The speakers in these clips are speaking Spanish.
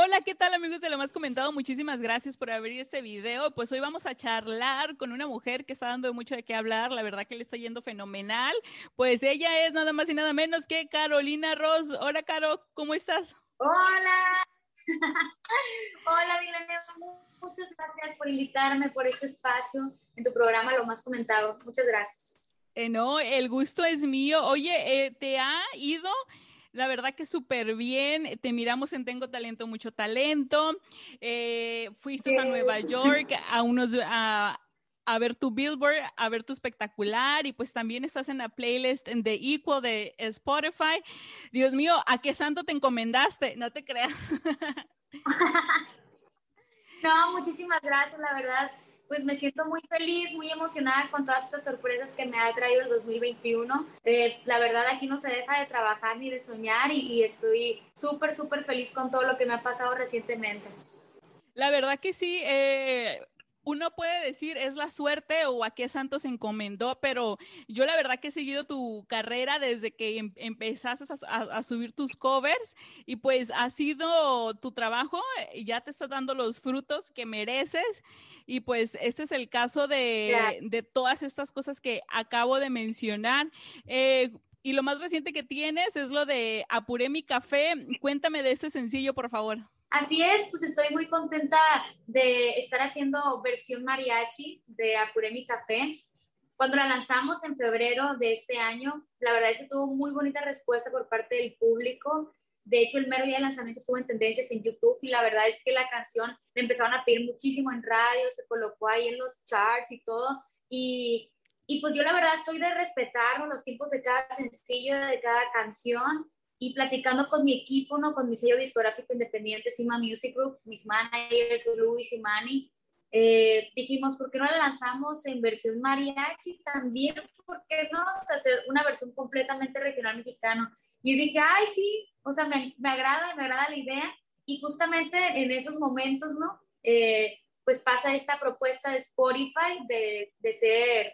Hola, ¿qué tal amigos de lo más comentado? Muchísimas gracias por abrir este video. Pues hoy vamos a charlar con una mujer que está dando mucho de qué hablar. La verdad que le está yendo fenomenal. Pues ella es nada más y nada menos que Carolina Ross. Hola, Caro, ¿cómo estás? Hola. Hola, Dilania. Muchas gracias por invitarme por este espacio en tu programa Lo más comentado. Muchas gracias. Eh, no, el gusto es mío. Oye, eh, ¿te ha ido? La verdad que súper bien. Te miramos en Tengo Talento, mucho talento. Eh, fuiste a Nueva York a unos a, a, ver tu Billboard, a ver tu espectacular y pues también estás en la playlist de Equal de Spotify. Dios mío, ¿a qué santo te encomendaste? No te creas. no, muchísimas gracias, la verdad pues me siento muy feliz, muy emocionada con todas estas sorpresas que me ha traído el 2021. Eh, la verdad aquí no se deja de trabajar ni de soñar y, estoy súper, súper feliz con todo lo que me ha pasado recientemente. La verdad que sí, eh, uno puede decir es la suerte o a qué santo se encomendó, pero yo la verdad que he seguido tu carrera desde que em, empezaste a, subir tus covers y pues ha sido tu trabajo, eh, ya te está dando los frutos que mereces y pues este es el caso de, de todas estas cosas que acabo de mencionar. Eh, y lo más reciente que tienes es lo de Apuré mi café. Cuéntame de este sencillo, por favor. Así es, pues estoy muy contenta de estar haciendo versión mariachi de Apuré mi café. Cuando la lanzamos en febrero de este año, la verdad es que tuvo muy bonita respuesta por parte del público. De hecho, el mero día de lanzamiento estuvo en tendencias en YouTube y la verdad es que la canción le empezaron a pedir muchísimo en radio, se colocó ahí en los charts y todo. Y, y pues yo la verdad soy de respetar los tiempos de cada sencillo, de cada canción y platicando con mi equipo, ¿no? con mi sello discográfico independiente, Sima Music Group, mis managers, Luis y Manny, eh, dijimos, ¿por qué no la lanzamos en versión mariachi? También, ¿por qué no hacer una versión completamente regional mexicano? Y dije, ay, sí, o sea, me, me agrada, me agrada la idea. Y justamente en esos momentos, ¿no? Eh, pues pasa esta propuesta de Spotify de, de ser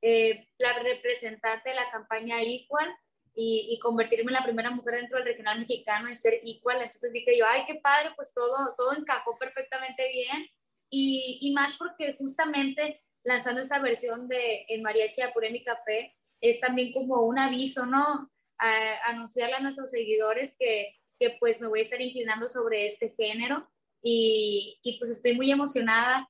eh, la representante de la campaña Equal y, convertirme en la primera mujer dentro del regional mexicano en ser igual. Entonces dije yo, ay, qué padre, pues todo, todo encajó perfectamente bien. Y, y más porque justamente lanzando esta versión de En Mariachi Apuré mi café es también como un aviso, ¿no? A, anunciarle a nuestros seguidores que, que, pues me voy a estar inclinando sobre este género y, y pues estoy muy emocionada.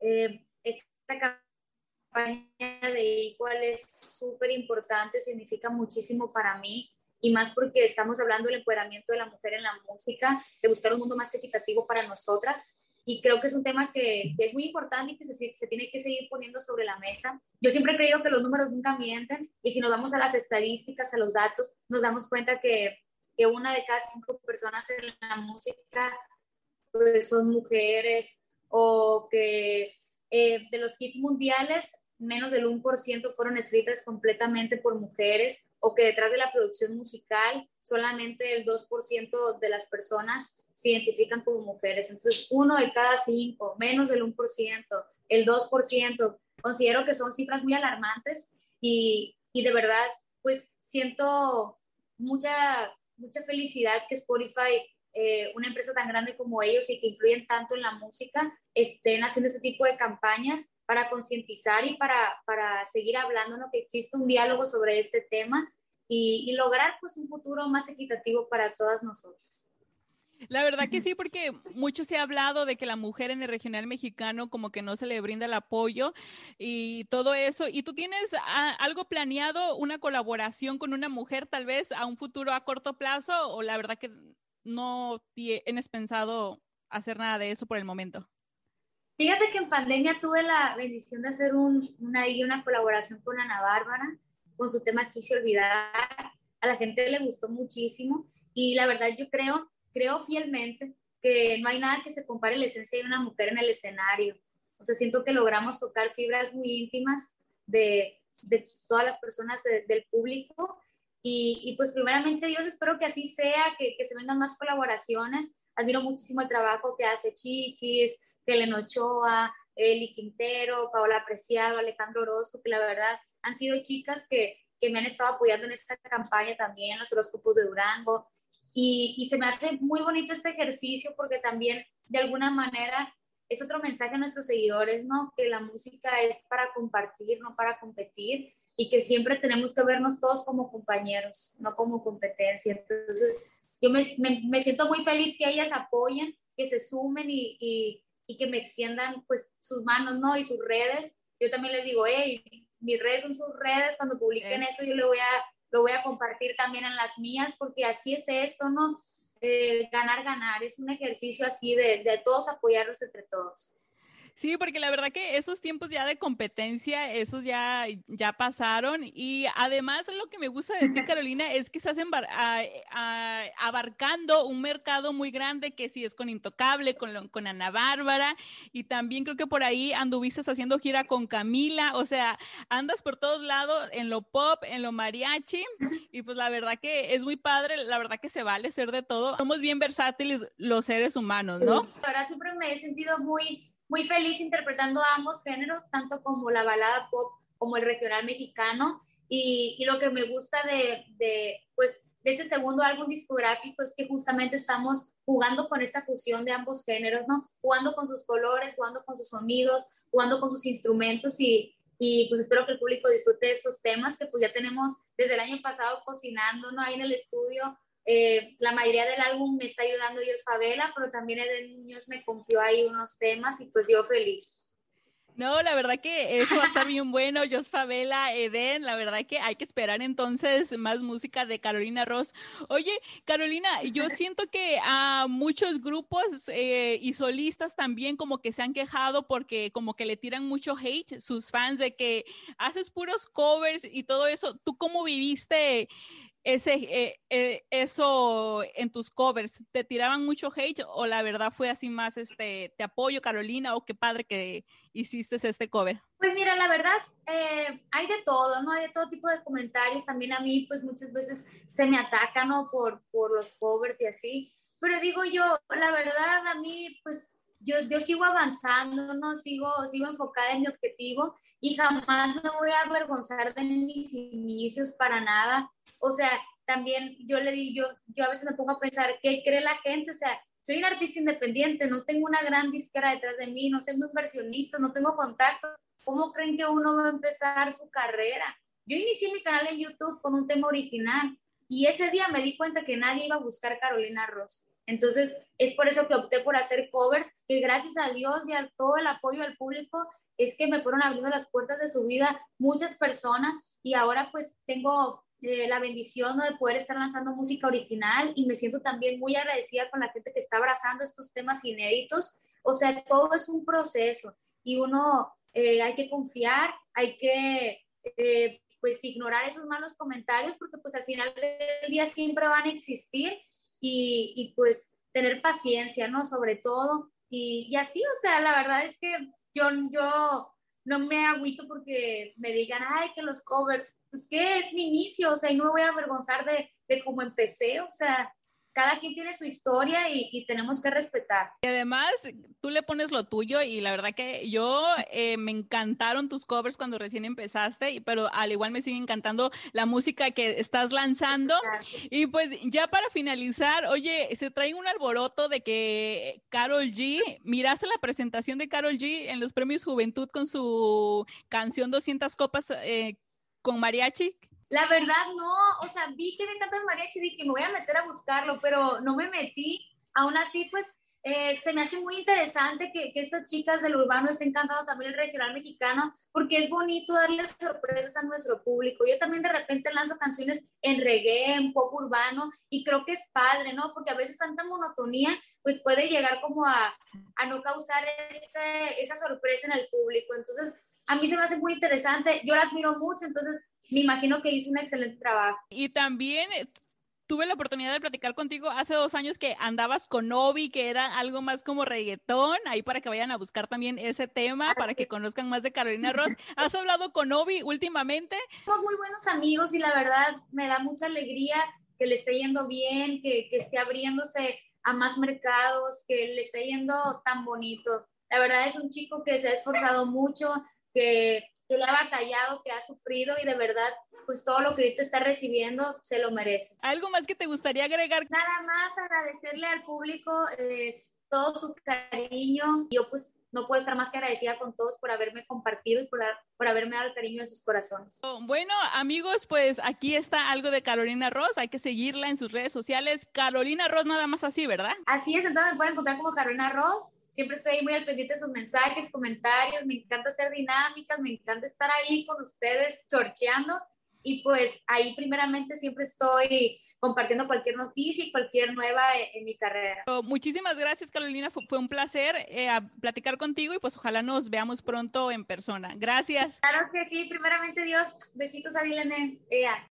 Eh, esta de Igual es súper importante, significa muchísimo para mí y más porque estamos hablando del empoderamiento de la mujer en la música, de buscar un mundo más equitativo para nosotras. Y creo que es un tema que, es muy importante y que se, se, tiene que seguir poniendo sobre la mesa. Yo siempre he creído que los números nunca mienten y si nos vamos a las estadísticas, a los datos, nos damos cuenta que, que una de cada cinco personas en la música pues, son mujeres o que eh, de los hits mundiales, menos del 1% fueron escritas completamente por mujeres o que detrás de la producción musical solamente el 2% de las personas se identifican como mujeres. Entonces, uno de cada cinco, menos del 1%, el 2%, considero que son cifras muy alarmantes y, y de verdad, pues siento mucha, mucha felicidad que Spotify eh, una empresa tan grande como ellos y que influyen tanto en la música estén haciendo este tipo de campañas para concientizar y para, para seguir hablando, ¿no? que existe un diálogo sobre este tema y, y lograr pues un futuro más equitativo para todas nosotras. La verdad que sí, porque mucho se ha hablado de que la mujer en el regional mexicano como que no se le brinda el apoyo y todo eso. ¿Y tú tienes algo planeado, una colaboración con una mujer tal vez a un futuro a corto plazo o la verdad que no tienes pensado hacer nada de eso por el momento? Fíjate que en pandemia tuve la bendición de hacer un, una, una colaboración con Ana Bárbara con su tema Quise Olvidar. A la gente le gustó muchísimo y la verdad yo creo, creo fielmente que no hay nada que se compare la esencia de una mujer en el escenario. O sea, siento que logramos tocar fibras muy íntimas de, de todas las personas del público y, pues primeramente Dios, espero que así sea, que, que, se vengan más colaboraciones. Admiro muchísimo el trabajo que hace Chiquis, Helen Ochoa, Eli Quintero, Paola Preciado, Alejandro Orozco, que la verdad han sido chicas que, que me han estado apoyando en esta campaña también, los horóscopos de Durango. Y, y se me hace muy bonito este ejercicio porque también de alguna manera es otro mensaje a nuestros seguidores, ¿no? Que la música es para compartir, no para competir y que siempre tenemos que vernos todos como compañeros, no como competencia. Entonces, yo me, me, siento muy feliz que ellas apoyen, que se sumen y, y, y, que me extiendan pues sus manos, ¿no? Y sus redes. Yo también les digo, hey, mis redes son sus redes, cuando publiquen eso yo lo voy a, lo voy a compartir también en las mías, porque así es esto, ¿no? Eh, ganar, ganar, es un ejercicio así de, de todos apoyarnos entre todos. Sí, porque la verdad que esos tiempos ya de competencia, esos ya, ya pasaron. Y además lo que me gusta de ti, Carolina, es que estás abarcando un mercado muy grande que si es con Intocable, con, con Ana Bárbara. Y también creo que por ahí anduviste haciendo gira con Camila. O sea, andas por todos lados en lo pop, en lo mariachi. Y pues la verdad que es muy padre, la verdad que se vale ser de todo. Somos bien versátiles los seres humanos, ¿no? Ahora siempre me he sentido muy muy feliz interpretando ambos géneros, tanto como la balada pop como el regional mexicano. Y, y lo que me gusta de, de, pues, de este segundo álbum discográfico es que justamente estamos jugando con esta fusión de ambos géneros, ¿no? Jugando con sus colores, jugando con sus sonidos, jugando con sus instrumentos y, y pues espero que el público disfrute de estos temas que pues ya tenemos desde el año pasado cocinando, ¿no? Ahí en el estudio eh, la mayoría del álbum me está ayudando Dios Favela, pero también Eden Muñoz me confió ahí unos temas y pues yo feliz. No, la verdad que eso va a estar bien bueno. Jos Favela, Eden, la verdad que hay que esperar entonces más música de Carolina Ross. Oye, Carolina, yo siento que a muchos grupos eh, y solistas también como que se han quejado porque como que le tiran mucho hate sus fans de que haces puros covers y todo eso. ¿Tú cómo viviste? Ese, eh, eh, eso en tus covers? ¿Te tiraban mucho hate o la verdad fue así más, este, te apoyo Carolina o qué padre que hiciste este cover? Pues mira, la verdad, eh, hay de todo, ¿no? Hay de todo tipo de comentarios. También a mí, pues muchas veces se me atacan, ¿no? Por, por los covers y así. Pero digo yo, la verdad, a mí, pues yo, yo sigo avanzando, ¿no? Sigo, sigo enfocada en mi objetivo y jamás me voy a avergonzar de mis inicios para nada o sea, también yo le digo, yo, yo a veces me pongo a pensar, ¿qué cree la gente? O sea, soy un artista independiente, no tengo una gran disquera detrás de mí, no tengo inversionistas, no tengo contactos. ¿Cómo creen que uno va a empezar su carrera? Yo inicié mi canal en YouTube con un tema original y ese día me di cuenta que nadie iba a buscar Carolina Ross. Entonces, es por eso que opté por hacer covers, que gracias a Dios y a todo el apoyo del público, es que me fueron abriendo las puertas de su vida muchas personas y ahora pues tengo eh, la bendición de poder estar lanzando música original y me siento también muy agradecida con la gente que está abrazando estos temas inéditos. O sea, todo es un proceso y uno eh, hay que confiar, hay que eh, pues ignorar esos malos comentarios porque pues al final del día siempre van a existir y, y pues tener paciencia, ¿no? Sobre todo. Y, y, así, o sea, la verdad es que yo, yo no me agüito porque me digan, ay, que los covers, pues que es mi inicio, o sea, y no me voy a avergonzar de, de cómo empecé, o sea, cada quien tiene su historia y, tenemos que respetar. Y además, tú le pones lo tuyo y la verdad que yo eh, me encantaron tus covers cuando recién empezaste, pero al igual me sigue encantando la música que estás lanzando. Y pues ya para finalizar, oye, se trae un alboroto de que Carol G, miraste la presentación de Carol G en los premios Juventud con su canción 200 copas eh, con mariachi. La verdad, no, o sea, vi que me encanta el mariachi y dije, me voy a meter a buscarlo, pero no me metí. Aún así, pues, eh, se me hace muy interesante que, que, estas chicas del urbano estén cantando también el regional mexicano, porque es bonito darles sorpresas a nuestro público. Yo también de repente lanzo canciones en reggae, en pop urbano, y creo que es padre, ¿no? Porque a veces tanta monotonía, pues puede llegar como a, a no causar ese, esa sorpresa en el público. Entonces, a mí se me hace muy interesante, yo la admiro mucho, entonces me imagino que hizo un excelente trabajo. Y también eh, tuve la oportunidad de platicar contigo hace dos años que andabas con Novi, que era algo más como reggaetón, ahí para que vayan a buscar también ese tema, para que conozcan más de Carolina Ross. ¿Has hablado con Novi últimamente? Somos muy buenos amigos y la verdad me da mucha alegría que le esté yendo bien, que, que esté abriéndose a más mercados, que le esté yendo tan bonito. La verdad es un chico que se ha esforzado mucho, que que le ha batallado, que ha sufrido y de verdad, pues todo lo que ahorita está recibiendo se lo merece. ¿Algo más que te gustaría agregar? Nada más agradecerle al público eh, todo su cariño. Yo pues no puedo estar más que agradecida con todos por haberme compartido y por, por haberme dado el cariño de sus corazones. Bueno, amigos, pues aquí está algo de Carolina Ross. Hay que seguirla en sus redes sociales. Carolina Ross, nada más así, ¿verdad? Así es, entonces me pueden encontrar como Carolina Ross. Siempre estoy ahí muy al pendiente de sus mensajes, comentarios. Me encanta hacer dinámicas, me encanta estar ahí con ustedes, chorcheando. Y pues ahí primeramente siempre estoy compartiendo cualquier noticia y cualquier nueva en, mi carrera. Muchísimas gracias, Carolina. Fue, un placer eh, platicar contigo y pues ojalá nos veamos pronto en persona. Gracias. Claro que sí. Primeramente, Dios. Besitos a Dilene. Ea.